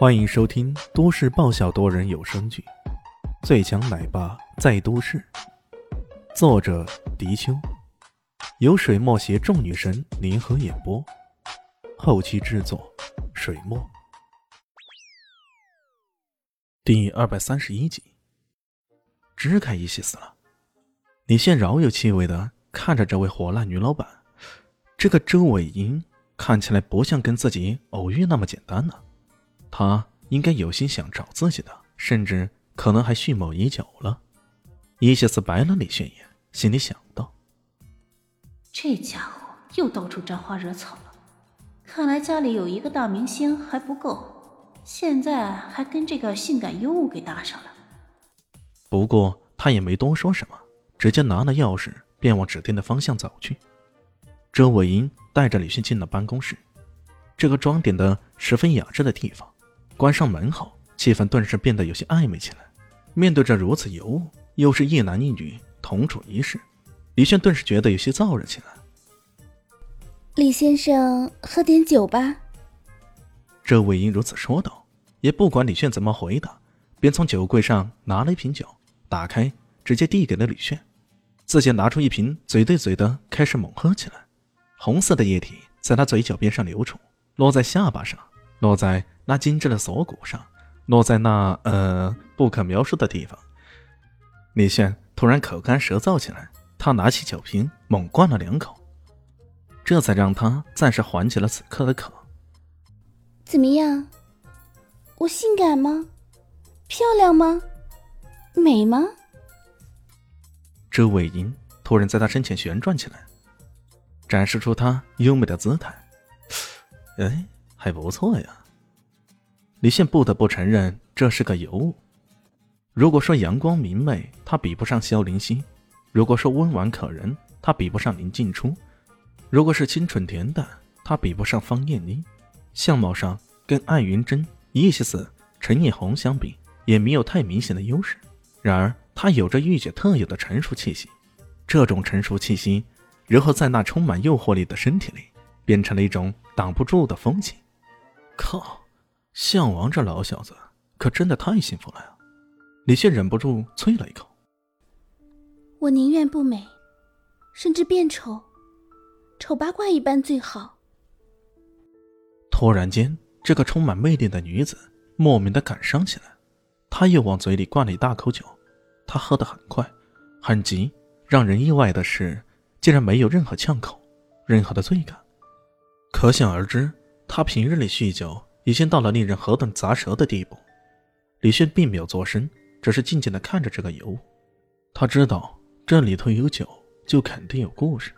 欢迎收听都市爆笑多人有声剧《最强奶爸在都市》，作者：迪秋，由水墨携众女神联合演播，后期制作：水墨。第二百三十一集，支开一些死了。李现饶有气味的看着这位火辣女老板，这个周伟英看起来不像跟自己偶遇那么简单呢。他应该有心想找自己的，甚至可能还蓄谋已久了。伊西斯白了李炫一眼，心里想到：这家伙又到处沾花惹草了。看来家里有一个大明星还不够，现在还跟这个性感尤物给搭上了。不过他也没多说什么，直接拿了钥匙便往指定的方向走去。周伟英带着李迅进了办公室，这个装点的十分雅致的地方。关上门后，气氛顿时变得有些暧昧起来。面对着如此尤物，又是一男一女同处一室，李炫顿时觉得有些燥热起来。李先生，喝点酒吧。这魏英如此说道，也不管李炫怎么回答，便从酒柜上拿了一瓶酒，打开，直接递给了李炫，自己拿出一瓶，嘴对嘴的开始猛喝起来。红色的液体在他嘴角边上流出，落在下巴上，落在。那精致的锁骨上，落在那呃不可描述的地方。李炫突然口干舌燥起来，他拿起酒瓶猛灌了两口，这才让他暂时缓解了此刻的渴。怎么样？我性感吗？漂亮吗？美吗？周伟英突然在他身前旋转起来，展示出她优美的姿态。哎，还不错呀。李现不得不承认，这是个尤物。如果说阳光明媚，他比不上萧凌熙；如果说温婉可人，他比不上林静初；如果是清纯恬淡，他比不上方艳妮。相貌上跟艾云珍、叶西斯、陈叶红相比，也没有太明显的优势。然而，他有着御姐特有的成熟气息。这种成熟气息，如何在那充满诱惑力的身体里，变成了一种挡不住的风情。靠！项王这老小子可真的太幸福了呀！李现忍不住啐了一口：“我宁愿不美，甚至变丑，丑八怪一般最好。”突然间，这个充满魅力的女子莫名的感伤起来，她又往嘴里灌了一大口酒。她喝得很快，很急，让人意外的是，竟然没有任何呛口，任何的醉感。可想而知，她平日里酗酒。已经到了令人何等砸舌的地步。李轩并没有作声，只是静静的看着这个油。他知道这里头有酒，就肯定有故事。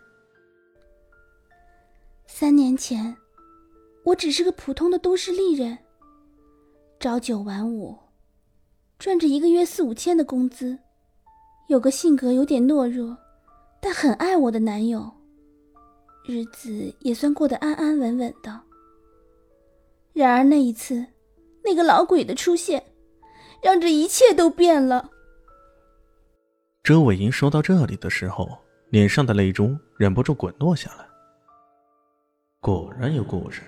三年前，我只是个普通的都市丽人，朝九晚五，赚着一个月四五千的工资，有个性格有点懦弱，但很爱我的男友，日子也算过得安安稳稳的。然而那一次，那个老鬼的出现，让这一切都变了。周伟英说到这里的时候，脸上的泪珠忍不住滚落下来。果然有故事，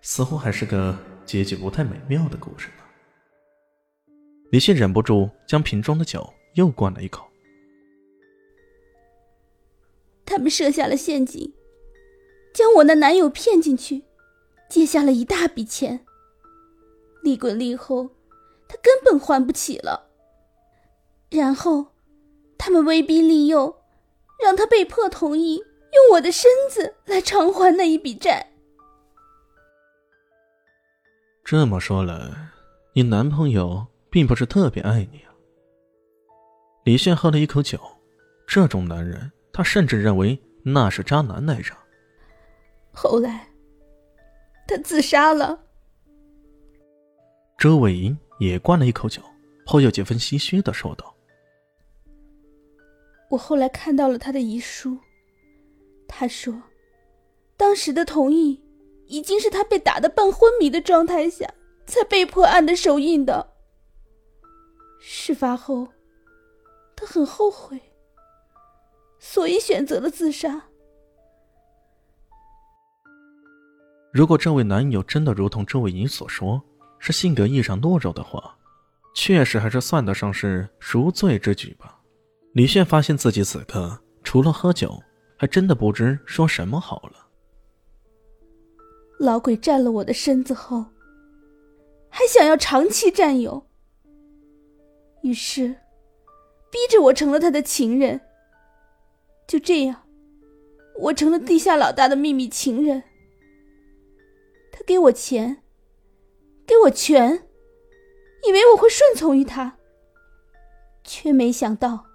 似乎还是个结局不太美妙的故事呢。李信忍不住将瓶中的酒又灌了一口。他们设下了陷阱，将我那男友骗进去。借下了一大笔钱，利滚利后，他根本还不起了。然后，他们威逼利诱，让他被迫同意用我的身子来偿还那一笔债。这么说来，你男朋友并不是特别爱你啊？李炫喝了一口酒，这种男人，他甚至认为那是渣男来着。后来。他自杀了。周伟英也灌了一口酒，颇有几分唏嘘的说道：“我后来看到了他的遗书，他说，当时的同意已经是他被打的半昏迷的状态下才被迫按的手印的。事发后，他很后悔，所以选择了自杀。”如果这位男友真的如同周伟英所说，是性格异常懦弱的话，确实还是算得上是赎罪之举吧。李炫发现自己此刻除了喝酒，还真的不知说什么好了。老鬼占了我的身子后，还想要长期占有，于是逼着我成了他的情人。就这样，我成了地下老大的秘密情人。给我钱，给我权，以为我会顺从于他，却没想到，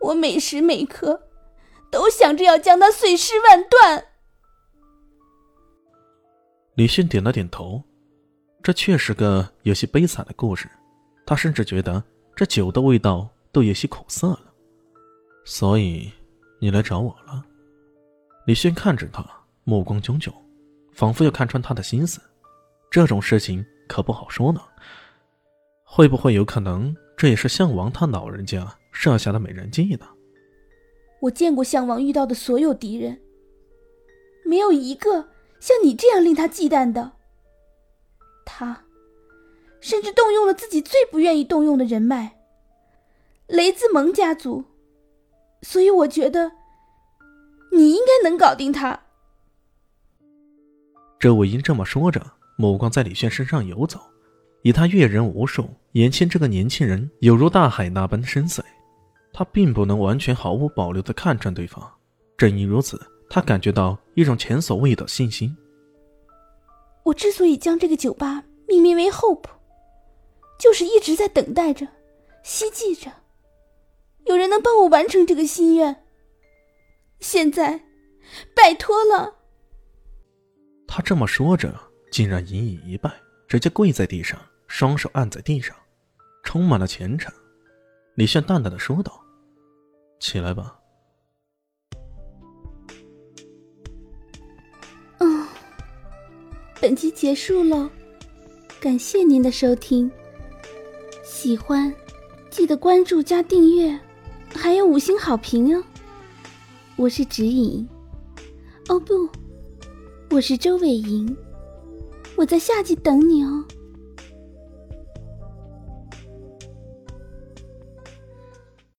我每时每刻都想着要将他碎尸万段。李迅点了点头，这确是个有些悲惨的故事。他甚至觉得这酒的味道都有些苦涩了。所以，你来找我了？李迅看着他，目光炯炯。仿佛要看穿他的心思，这种事情可不好说呢。会不会有可能，这也是项王他老人家设下的美人计呢？我见过项王遇到的所有敌人，没有一个像你这样令他忌惮的。他甚至动用了自己最不愿意动用的人脉——雷兹蒙家族。所以我觉得，你应该能搞定他。周伟英这么说着，目光在李轩身上游走。以他阅人无数，眼前这个年轻人有如大海那般的深邃，他并不能完全毫无保留地看穿对方。正因如此，他感觉到一种前所未有的信心。我之所以将这个酒吧命名为 Hope，就是一直在等待着、希冀着，有人能帮我完成这个心愿。现在，拜托了。他这么说着，竟然隐隐一拜，直接跪在地上，双手按在地上，充满了虔诚。李炫淡淡的说道：“起来吧。”嗯，本集结束了，感谢您的收听。喜欢，记得关注加订阅，还有五星好评哦。我是指引。哦不。我是周伟莹，我在下集等你哦。